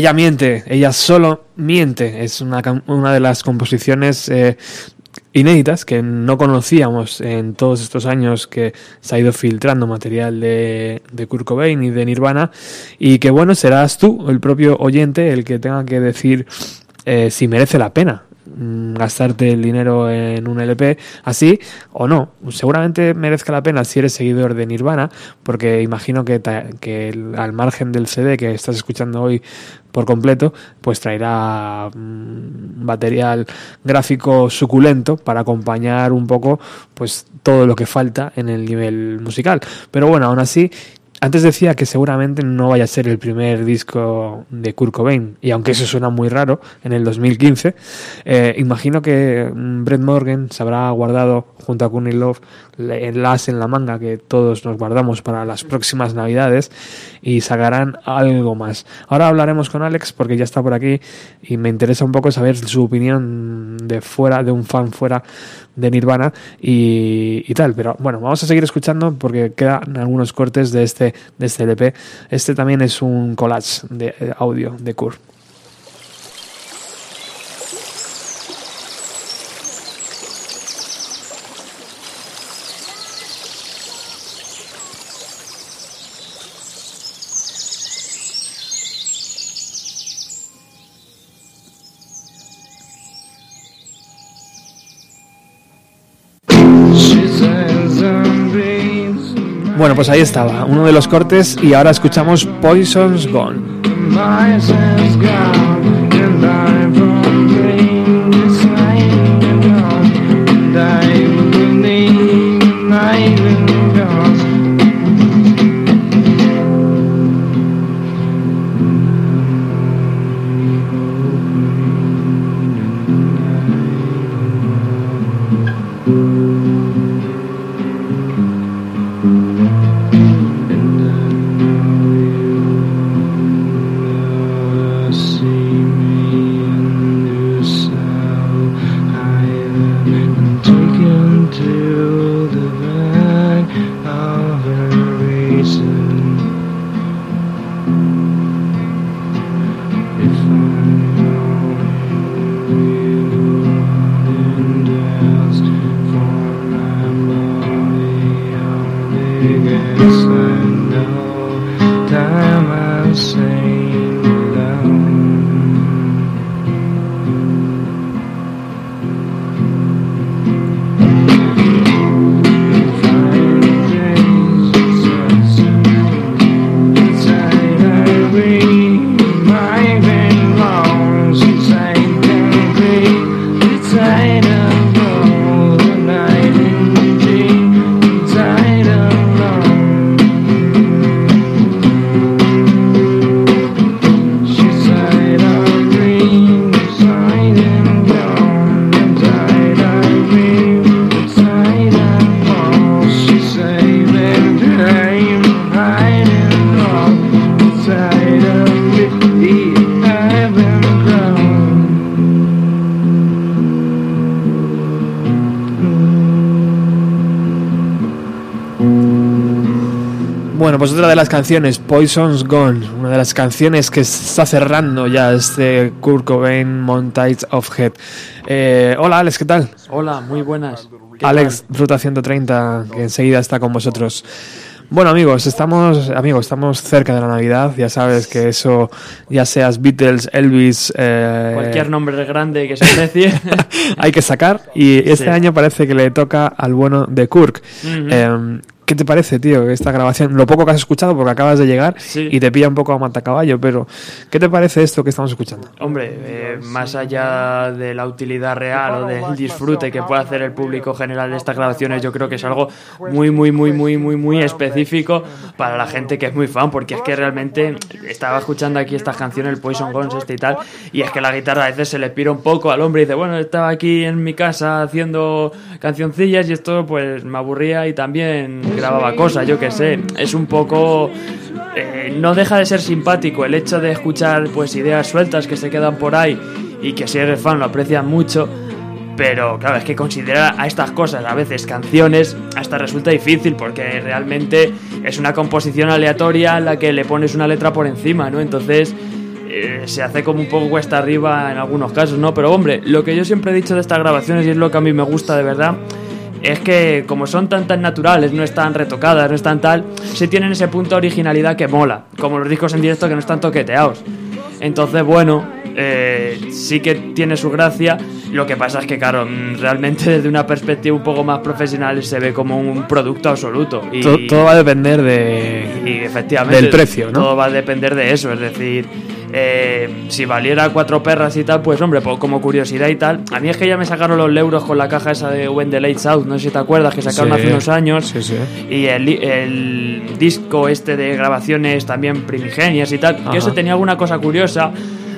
Ella miente, ella solo miente. Es una, una de las composiciones eh, inéditas que no conocíamos en todos estos años que se ha ido filtrando material de, de Kurt Cobain y de Nirvana y que bueno, serás tú, el propio oyente, el que tenga que decir eh, si merece la pena gastarte el dinero en un LP así o no. Seguramente merezca la pena si eres seguidor de Nirvana, porque imagino que, que al margen del CD que estás escuchando hoy por completo, pues traerá mm, material gráfico suculento para acompañar un poco pues todo lo que falta en el nivel musical. Pero bueno, aún así antes decía que seguramente no vaya a ser el primer disco de Kurt Cobain, y aunque eso suena muy raro, en el 2015, eh, imagino que mm, Brett Morgan se habrá guardado junto a Courtney Love el as en la manga que todos nos guardamos para las próximas navidades y sacarán algo más. Ahora hablaremos con Alex porque ya está por aquí y me interesa un poco saber su opinión de fuera, de un fan fuera de Nirvana y tal. Pero bueno, vamos a seguir escuchando porque quedan algunos cortes de este, de este LP. Este también es un collage de eh, audio de Kurt. Bueno, pues ahí estaba, uno de los cortes y ahora escuchamos Poison's Gone. Bueno, pues otra de las canciones, Poison's Gone, una de las canciones que está cerrando ya este Kurt Cobain Montage of Head. Eh, hola Alex, ¿qué tal? Hola, muy buenas. ¿Qué Alex, Ruta 130, que enseguida está con vosotros. Bueno amigos, estamos amigos, estamos cerca de la Navidad, ya sabes que eso, ya seas Beatles, Elvis, eh, Cualquier nombre grande que se precie. *laughs* hay que sacar y este Sí. año parece que le toca al bueno de Kirk. Eh, ¿Qué te parece, tío, esta grabación? Lo poco que has escuchado porque acabas de llegar y te pilla un poco a matacaballo, pero ¿qué te parece esto que estamos escuchando? Hombre, eh, más allá de la utilidad real o del disfrute que puede hacer el público general de estas grabaciones, yo creo que es algo muy, muy, muy, muy, muy, muy específico para la gente que es muy fan, porque es que realmente estaba escuchando aquí estas canciones, el Poison Guns este y tal, y es que la guitarra a veces se le pira un poco al hombre y dice, bueno, estaba aquí en mi casa haciendo cancioncillas y esto pues me aburría y también grababa cosas, yo qué sé, es un poco eh, no deja de ser simpático el hecho de escuchar pues ideas sueltas que se quedan por ahí y que si eres fan lo aprecias mucho pero claro es que considerar a estas cosas a veces canciones hasta resulta difícil porque realmente es una composición aleatoria en la que le pones una letra por encima no entonces eh, se hace como un poco cuesta arriba en algunos casos no pero hombre lo que yo siempre he dicho de estas grabaciones y es lo que a mí me gusta de verdad es que como son tan tan naturales, no están retocadas, no están tal, sí tienen ese punto de originalidad que mola, como los discos en directo que no están toqueteados. Entonces, bueno, eh, sí que tiene su gracia. Lo que pasa es que, claro, mm, realmente *laughs* desde una perspectiva un poco más profesional se ve como un producto absoluto. Y, To- todo va a depender de, y efectivamente del precio, ¿no? todo va a depender de eso es decir eh, si valiera cuatro perras y tal pues hombre pues como curiosidad y tal a mí es que ya me sacaron los euros con la caja esa de When the Lights Out no sé si te acuerdas que sacaron Sí. hace unos años Sí, sí. y el, el disco este de grabaciones también primigenias y tal Ajá. que ese tenía alguna cosa curiosa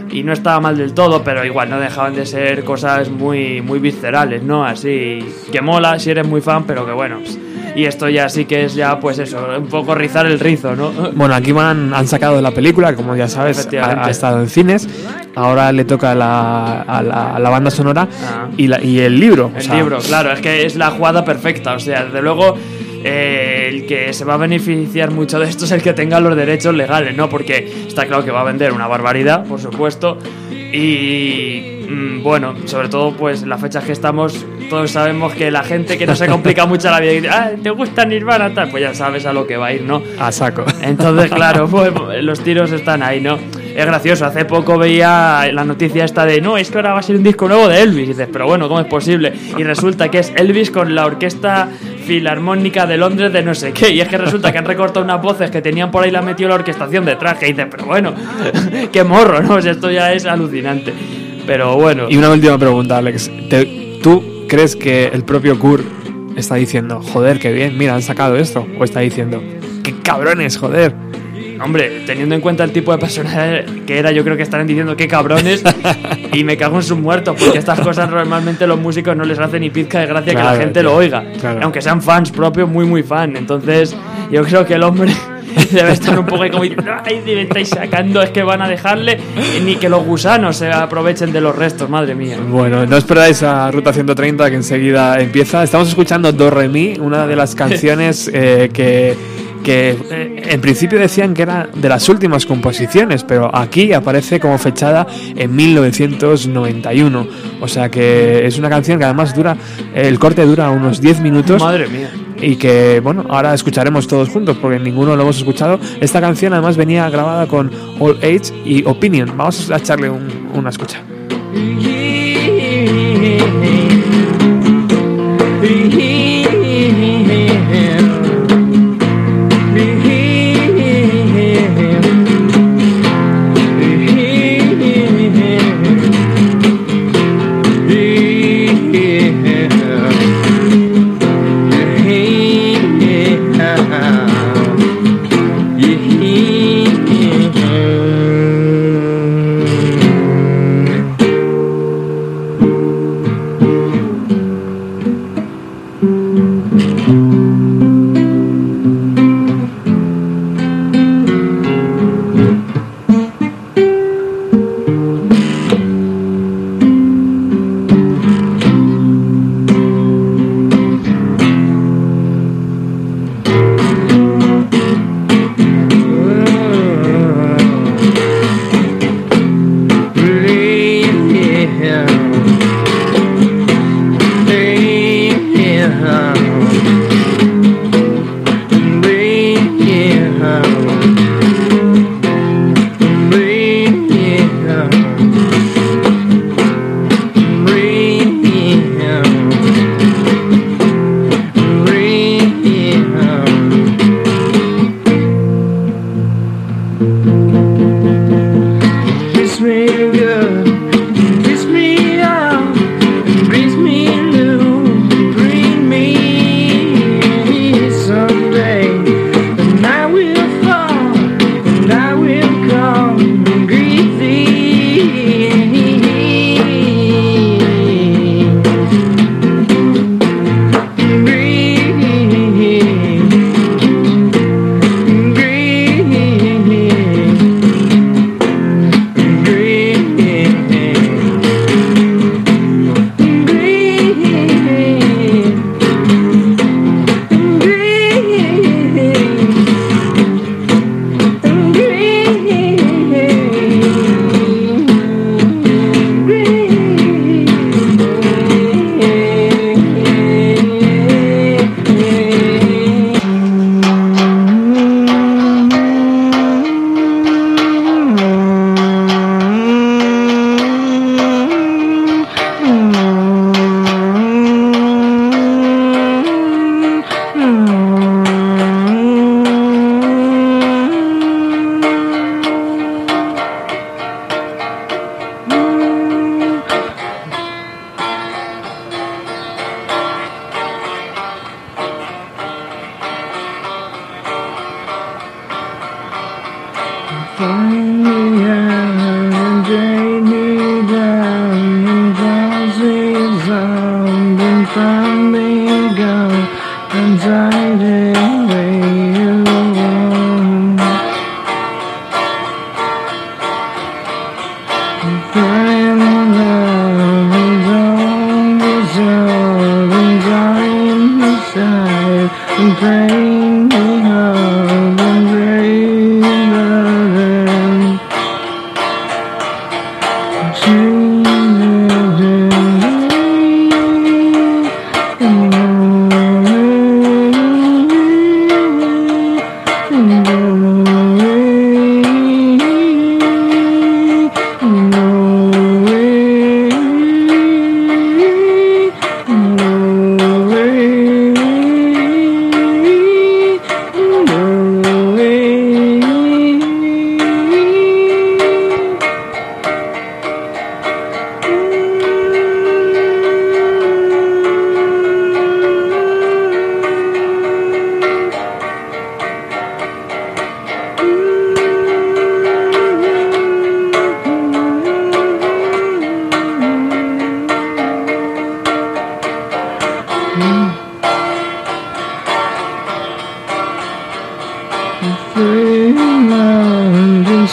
y no estaba mal del todo, pero igual no dejaban de ser cosas muy, muy viscerales, ¿no? Así que mola si eres muy fan, pero que bueno. pues, Y esto ya sí que es ya, pues eso, un poco rizar el rizo, ¿no? *laughs* Bueno, aquí van, han sacado la película, como ya sabes, ha, estado en cines. Ahora le toca la, a la, a la banda sonora Ah. y, la- y el libro. o El sea, libro, claro, es que es la jugada perfecta. O sea, desde luego, eh, el que se va a beneficiar mucho de esto es el que tenga los derechos legales, ¿no? Porque está claro que va a vender una barbaridad, por supuesto. Y bueno, sobre todo, pues en las fechas que estamos, todos sabemos que la gente que no se complica *laughs* mucho la vida y dice, ah, ¿te gusta Nirvana? Tal, pues ya sabes a lo que va a ir, ¿no? A saco. Entonces, *laughs* claro, pues, los tiros están ahí, ¿no? Es gracioso, hace poco veía la noticia esta de, no, es que ahora va a ser un disco nuevo de Elvis. Y dices, pero bueno, ¿cómo es posible? Y resulta que es Elvis con la Orquesta Filarmónica de Londres de no sé qué. Y es que resulta que han recortado unas voces que tenían por ahí y la metido la orquestación de traje. Y dices, pero bueno, *laughs* qué morro, ¿no? O sea, esto ya es alucinante. Pero bueno. Y una última pregunta, Alex. ¿Tú crees que el propio Kurt está diciendo, joder, qué bien, mira, han sacado esto? ¿O está diciendo, qué cabrones, joder? Hombre, teniendo en cuenta el tipo de personaje que era, yo creo que estarán diciendo qué cabrones y me cago en sus muertos, porque estas cosas normalmente los músicos no les hacen ni pizca de gracia que la gente tío, lo oiga. claro. Aunque sean fans propios, muy, muy fan. Entonces, yo creo que el hombre *laughs* debe estar un poco ahí como diciendo, ay, me estáis sacando, es que van a dejarle ni que los gusanos se aprovechen de los restos, madre mía. Bueno, no esperáis a Ruta 130 que enseguida empieza. Estamos escuchando Do Re Mi, una de las *laughs* canciones eh, que, que eh, en principio decían que era de las últimas composiciones, pero aquí aparece como fechada en 1991. O sea que es una canción que además dura, el corte dura unos 10 minutos. Madre mía. Y que, bueno, ahora escucharemos todos juntos porque ninguno lo hemos escuchado. Esta canción además venía grabada con All Age y Opinion. Vamos a echarle un- una escucha.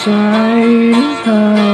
side.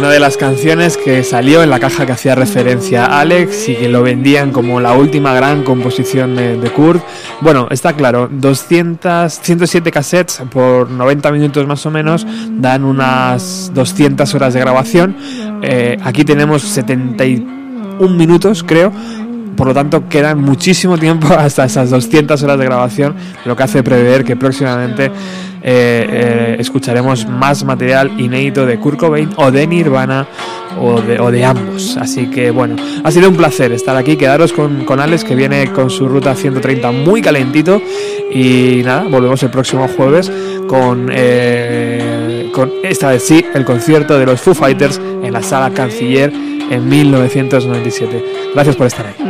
Una de las canciones que salió en la caja que hacía referencia a Alex y que lo vendían como la última gran composición de, Kurt. Bueno, está claro, 200, 107 cassettes por 90 minutos más o menos dan unas 200 horas de grabación. Eh, aquí tenemos 71 minutos, creo. Por lo tanto, queda muchísimo tiempo *laughs* hasta esas 200 horas de grabación, lo que hace prever que próximamente eh, eh, escucharemos más material inédito de Kurt Cobain o de Nirvana o de, o de ambos. Así que bueno, ha sido un placer estar aquí, quedaros con, con Alex que viene con su ruta 130 muy calentito y nada, volvemos el próximo jueves con, eh, con esta vez sí el concierto de los Foo Fighters en la sala Canciller en 1997. Gracias por estar ahí.